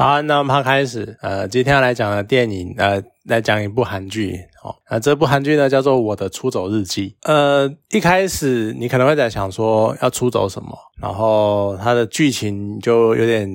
好，那我们开始。呃，今天要来讲的电影，呃，来讲一部韩剧。哦，那这部韩剧呢，叫做《我的出走日记》。呃，一开始你可能会在想说要出走什么，然后它的剧情就有点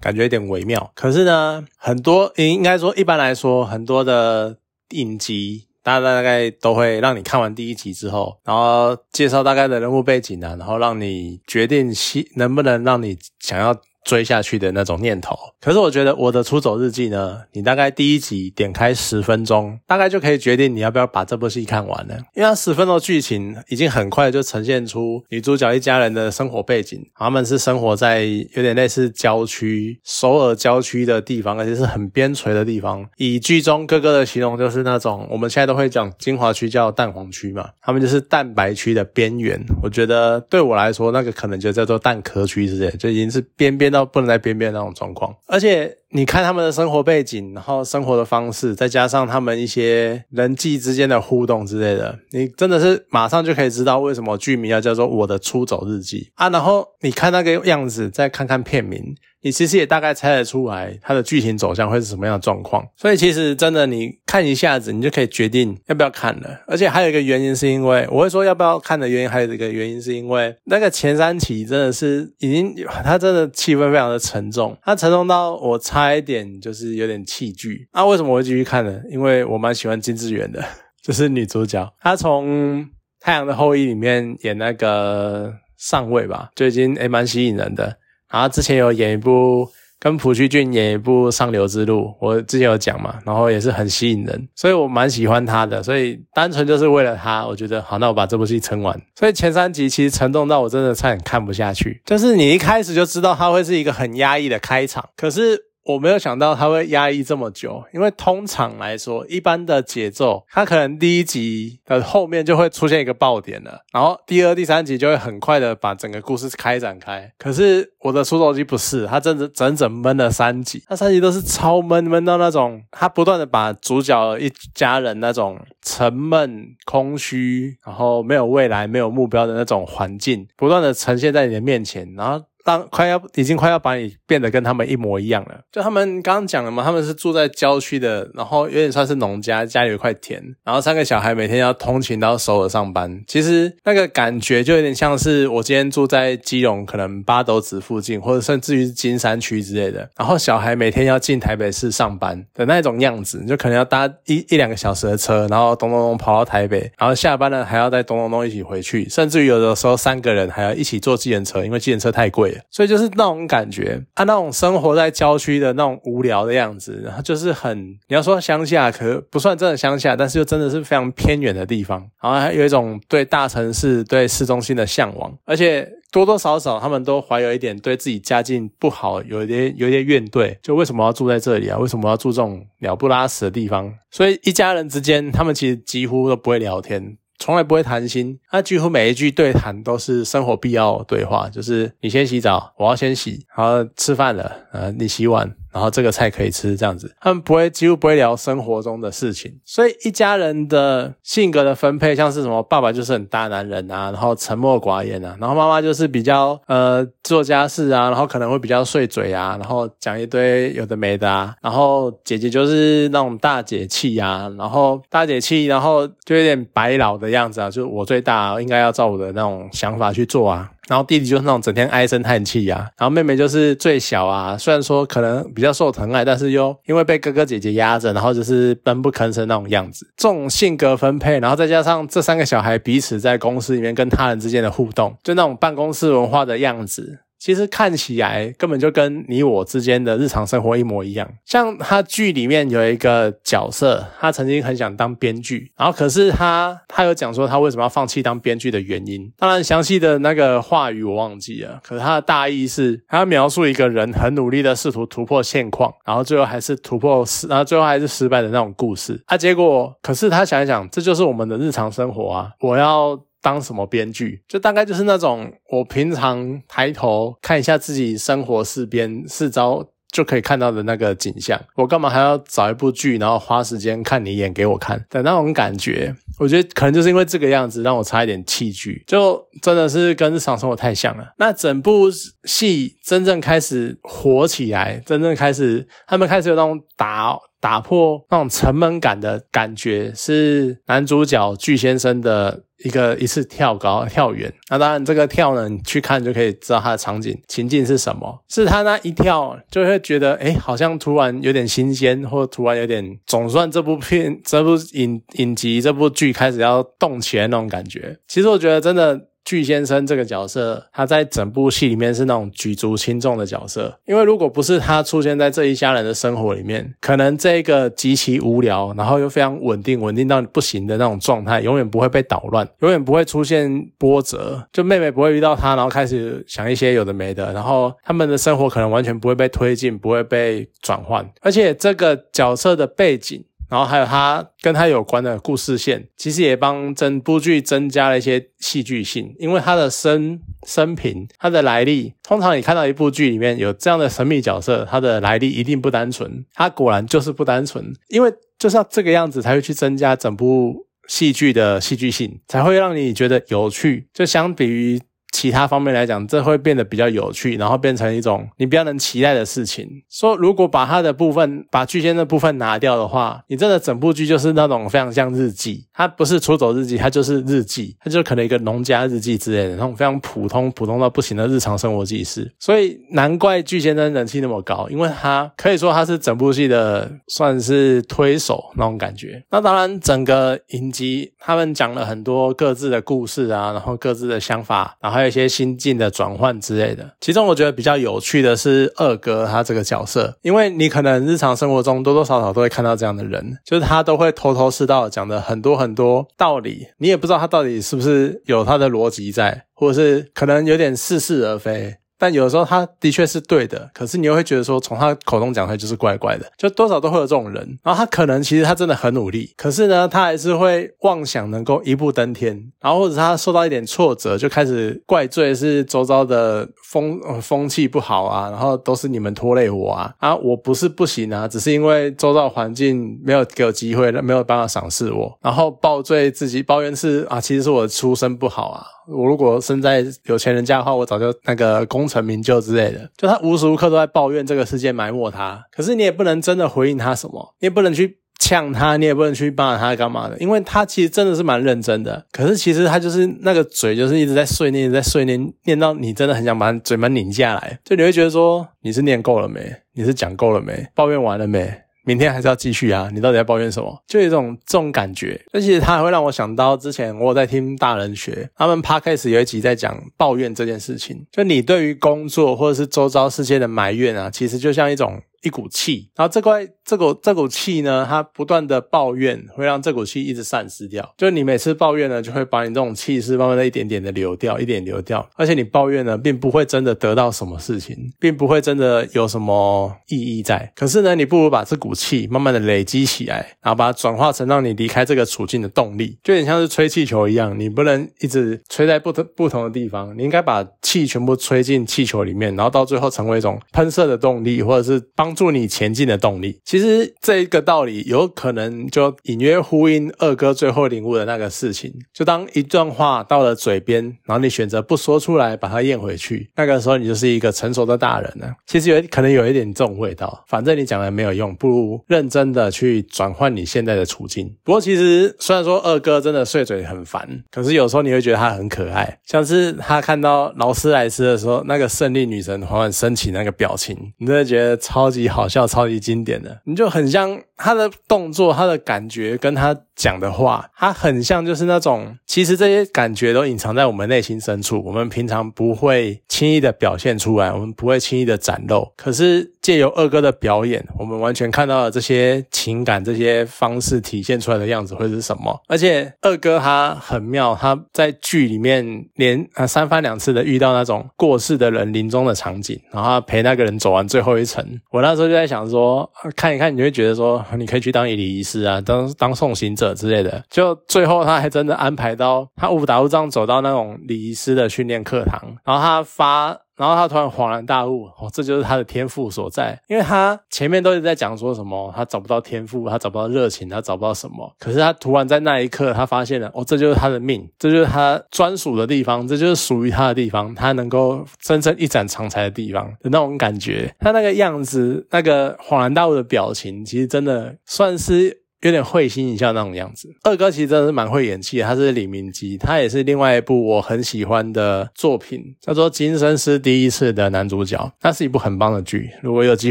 感觉有点微妙。可是呢，很多应该说一般来说，很多的影集，大家大概都会让你看完第一集之后，然后介绍大概的人物背景啊，然后让你决定能不能让你想要。追下去的那种念头，可是我觉得我的出走日记呢，你大概第一集点开十分钟，大概就可以决定你要不要把这部戏看完了。因为它十分钟剧情已经很快就呈现出女主角一家人的生活背景，他们是生活在有点类似郊区、首尔郊区的地方，而且是很边陲的地方。以剧中哥哥的形容，就是那种我们现在都会讲金华区叫蛋黄区嘛，他们就是蛋白区的边缘。我觉得对我来说，那个可能就叫做蛋壳区之类，就已经是边边。到不能在边边那种状况，而且你看他们的生活背景，然后生活的方式，再加上他们一些人际之间的互动之类的，你真的是马上就可以知道为什么剧名要叫做《我的出走日记》啊。然后你看那个样子，再看看片名。你其实也大概猜得出来它的剧情走向会是什么样的状况，所以其实真的你看一下子，你就可以决定要不要看了。而且还有一个原因是因为我会说要不要看的原因，还有一个原因是因为那个前三期真的是已经，它真的气氛非常的沉重，它沉重到我差差一点就是有点弃剧。那为什么我会继续看呢？因为我蛮喜欢金智媛的，就是女主角，她从《太阳的后裔》里面演那个上尉吧，就已经诶蛮吸引人的。然后之前有演一部跟朴叙俊演一部《上流之路》，我之前有讲嘛，然后也是很吸引人，所以我蛮喜欢她的，所以单纯就是为了她，我觉得好，那我把这部戏撑完。所以前三集其实沉重到我真的差点看不下去，就是你一开始就知道他会是一个很压抑的开场，可是。我没有想到他会压抑这么久，因为通常来说，一般的节奏，他可能第一集的后面就会出现一个爆点了，然后第二、第三集就会很快的把整个故事开展开。可是我的出手机不是，他整整整整闷了三集，那三集都是超闷闷到那种，他不断的把主角一家人那种沉闷、空虚，然后没有未来、没有目标的那种环境，不断的呈现在你的面前，然后。当快要已经快要把你变得跟他们一模一样了，就他们刚刚讲了嘛，他们是住在郊区的，然后有点算是农家，家里有块田，然后三个小孩每天要通勤到首尔上班。其实那个感觉就有点像是我今天住在基隆，可能八斗子附近，或者甚至于金山区之类的，然后小孩每天要进台北市上班的那种样子，就可能要搭一一两个小时的车，然后咚咚咚跑到台北，然后下班了还要再咚咚咚一起回去，甚至于有的时候三个人还要一起坐计程车，因为计程车太贵。所以就是那种感觉，他那种生活在郊区的那种无聊的样子，然后就是很你要说乡下，可不算真的乡下，但是又真的是非常偏远的地方，然后还有一种对大城市、对市中心的向往，而且多多少少他们都怀有一点对自己家境不好，有一点有一点怨怼，就为什么要住在这里啊？为什么要住这种鸟不拉屎的地方？所以一家人之间，他们其实几乎都不会聊天。从来不会谈心，他几乎每一句对谈都是生活必要对话，就是你先洗澡，我要先洗，然后吃饭了，呃，你洗碗。然后这个菜可以吃，这样子，他们不会几乎不会聊生活中的事情，所以一家人的性格的分配，像是什么，爸爸就是很大男人啊，然后沉默寡言啊，然后妈妈就是比较呃做家事啊，然后可能会比较碎嘴啊，然后讲一堆有的没的啊，然后姐姐就是那种大姐气啊，然后大姐气，然后就有点白老的样子啊，就我最大，应该要照我的那种想法去做啊。然后弟弟就是那种整天唉声叹气呀，然后妹妹就是最小啊，虽然说可能比较受疼爱，但是又因为被哥哥姐姐压着，然后就是闷不吭声那种样子。这种性格分配，然后再加上这三个小孩彼此在公司里面跟他人之间的互动，就那种办公室文化的样子。其实看起来根本就跟你我之间的日常生活一模一样。像他剧里面有一个角色，他曾经很想当编剧，然后可是他他有讲说他为什么要放弃当编剧的原因。当然详细的那个话语我忘记了，可是他的大意是，他描述一个人很努力的试图突破现况，然后最后还是突破失，然后最后还是失败的那种故事。啊，结果可是他想一想，这就是我们的日常生活啊，我要。当什么编剧，就大概就是那种我平常抬头看一下自己生活四边四周就可以看到的那个景象，我干嘛还要找一部剧，然后花时间看你演给我看的那种感觉。我觉得可能就是因为这个样子，让我差一点弃剧，就真的是跟日常生活太像了。那整部戏真正开始火起来，真正开始他们开始有那种打。打破那种沉闷感的感觉，是男主角巨先生的一个一次跳高跳远。那当然，这个跳呢，你去看就可以知道它的场景情境是什么。是他那一跳，就会觉得，哎，好像突然有点新鲜，或突然有点，总算这部片、这部影影集、这部剧开始要动起来那种感觉。其实我觉得，真的。巨先生这个角色，他在整部戏里面是那种举足轻重的角色。因为如果不是他出现在这一家人的生活里面，可能这个极其无聊，然后又非常稳定、稳定到不行的那种状态，永远不会被捣乱，永远不会出现波折。就妹妹不会遇到他，然后开始想一些有的没的，然后他们的生活可能完全不会被推进，不会被转换。而且这个角色的背景。然后还有他跟他有关的故事线，其实也帮整部剧增加了一些戏剧性。因为他的生生平、他的来历，通常你看到一部剧里面有这样的神秘角色，他的来历一定不单纯。他果然就是不单纯，因为就是要这个样子才会去增加整部戏剧的戏剧性，才会让你觉得有趣。就相比于。其他方面来讲，这会变得比较有趣，然后变成一种你比较能期待的事情。说如果把它的部分，把巨仙的部分拿掉的话，你真的整部剧就是那种非常像日记。它不是出走日记，它就是日记，它就可能一个农家日记之类的那种非常普通、普通到不行的日常生活记事。所以难怪巨先生人气那么高，因为他可以说他是整部戏的算是推手那种感觉。那当然，整个影集他们讲了很多各自的故事啊，然后各自的想法，然后。有些心境的转换之类的，其中我觉得比较有趣的是二哥他这个角色，因为你可能日常生活中多多少少都会看到这样的人，就是他都会头头是道讲的很多很多道理，你也不知道他到底是不是有他的逻辑在，或者是可能有点似是而非。但有的时候他的确是对的，可是你又会觉得说从他口中讲出来就是怪怪的，就多少都会有这种人。然后他可能其实他真的很努力，可是呢他还是会妄想能够一步登天，然后或者他受到一点挫折就开始怪罪是周遭的风风气不好啊，然后都是你们拖累我啊啊我不是不行啊，只是因为周遭环境没有给我机会，没有办法赏识我，然后抱罪自己抱怨是啊其实是我的出身不好啊。我如果生在有钱人家的话，我早就那个功成名就之类的。就他无时无刻都在抱怨这个世界埋没他，可是你也不能真的回应他什么，你也不能去呛他，你也不能去骂他干嘛的，因为他其实真的是蛮认真的。可是其实他就是那个嘴，就是一直在碎念，在碎念，念到你真的很想把嘴巴拧下来。就你会觉得说，你是念够了没？你是讲够了没？抱怨完了没？明天还是要继续啊！你到底在抱怨什么？就有一种这种感觉。而且它还会让我想到之前我有在听大人学，他们 podcast 有一集在讲抱怨这件事情。就你对于工作或者是周遭世界的埋怨啊，其实就像一种。一股气，然后这块这股这股气呢，它不断的抱怨，会让这股气一直散失掉。就你每次抱怨呢，就会把你这种气势慢慢的一点点的流掉，一点流掉。而且你抱怨呢，并不会真的得到什么事情，并不会真的有什么意义在。可是呢，你不如把这股气慢慢的累积起来，然后把它转化成让你离开这个处境的动力，就有点像是吹气球一样，你不能一直吹在不同不同的地方，你应该把气全部吹进气球里面，然后到最后成为一种喷射的动力，或者是帮。助你前进的动力，其实这一个道理有可能就隐约呼应二哥最后领悟的那个事情。就当一段话到了嘴边，然后你选择不说出来，把它咽回去，那个时候你就是一个成熟的大人了。其实有可能有一点这种味道，反正你讲了没有用，不如认真的去转换你现在的处境。不过其实虽然说二哥真的碎嘴很烦，可是有时候你会觉得他很可爱，像是他看到劳斯莱斯的时候，那个胜利女神缓缓升起那个表情，你真的觉得超级。好笑，超级经典的，你就很像他的动作，他的感觉跟他。讲的话，他很像就是那种，其实这些感觉都隐藏在我们内心深处，我们平常不会轻易的表现出来，我们不会轻易的展露。可是借由二哥的表演，我们完全看到了这些情感、这些方式体现出来的样子会是什么。而且二哥他很妙，他在剧里面连啊三番两次的遇到那种过世的人临终的场景，然后陪那个人走完最后一程。我那时候就在想说，看一看，你就会觉得说，你可以去当一礼仪师啊，当当送行者。之类的，就最后他还真的安排到他误打误撞走到那种礼仪师的训练课堂，然后他发。然后他突然恍然大悟，哦，这就是他的天赋所在，因为他前面都是在讲说什么，他找不到天赋，他找不到热情，他找不到什么，可是他突然在那一刻，他发现了，哦，这就是他的命，这就是他专属的地方，这就是属于他的地方，他能够真正一展长才的地方的那种感觉，他那个样子，那个恍然大悟的表情，其实真的算是。有点会心一笑那种样子。二哥其实真的是蛮会演戏，他是李明基，他也是另外一部我很喜欢的作品，叫做《今生是第一次》的男主角。那是一部很棒的剧，如果有机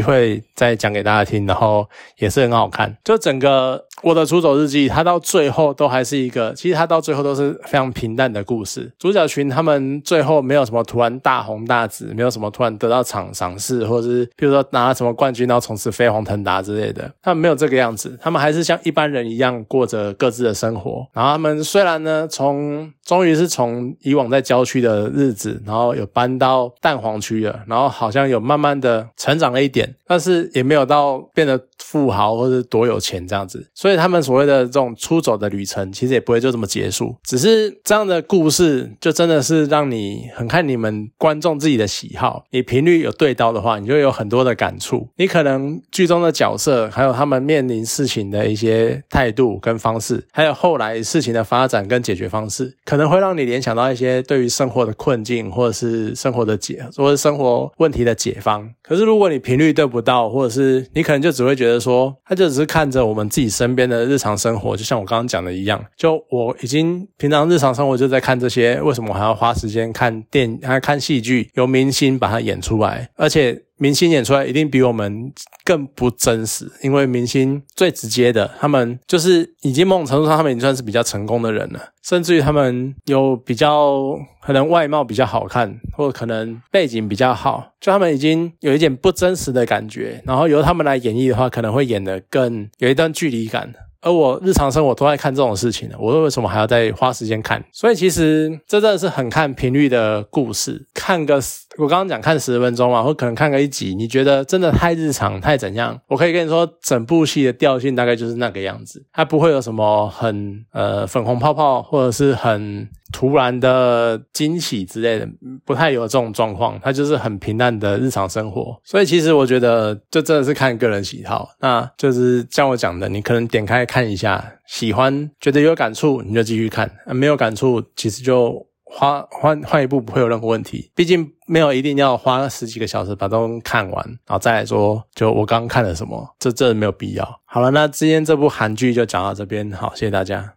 会再讲给大家听，然后也是很好看。就整个《我的出走日记》，它到最后都还是一个，其实它到最后都是非常平淡的故事。主角群他们最后没有什么突然大红大紫，没有什么突然得到赏赏识，或者是比如说拿什么冠军，然后从此飞黄腾达之类的，他们没有这个样子，他们还是像。一般人一样过着各自的生活，然后他们虽然呢，从终于是从以往在郊区的日子，然后有搬到蛋黄区了，然后好像有慢慢的成长了一点，但是也没有到变得富豪或者多有钱这样子，所以他们所谓的这种出走的旅程，其实也不会就这么结束，只是这样的故事就真的是让你很看你们观众自己的喜好，你频率有对到的话，你就有很多的感触，你可能剧中的角色还有他们面临事情的一些。态度跟方式，还有后来事情的发展跟解决方式，可能会让你联想到一些对于生活的困境，或者是生活的解，或者生活问题的解方。可是如果你频率对不到，或者是你可能就只会觉得说，他就只是看着我们自己身边的日常生活，就像我刚刚讲的一样，就我已经平常日常生活就在看这些，为什么我还要花时间看电，还看戏剧，由明星把它演出来，而且。明星演出来一定比我们更不真实，因为明星最直接的，他们就是已经某种程度上，他们已经算是比较成功的人了，甚至于他们有比较可能外貌比较好看，或者可能背景比较好，就他们已经有一点不真实的感觉，然后由他们来演绎的话，可能会演得更有一段距离感。而我日常生活都在看这种事情的，我为什么还要再花时间看？所以其实这真的是很看频率的故事。看个我刚刚讲看十分钟嘛，或可能看个一集，你觉得真的太日常太怎样？我可以跟你说，整部戏的调性大概就是那个样子，它不会有什么很呃粉红泡泡，或者是很。突然的惊喜之类的，不太有这种状况，它就是很平淡的日常生活。所以其实我觉得，就真的是看个人喜好。那就是像我讲的，你可能点开看一下，喜欢觉得有感触，你就继续看；没有感触，其实就花换换一部不会有任何问题。毕竟没有一定要花十几个小时把都看完，然后再来说，就我刚看了什么，这这没有必要。好了，那今天这部韩剧就讲到这边，好，谢谢大家。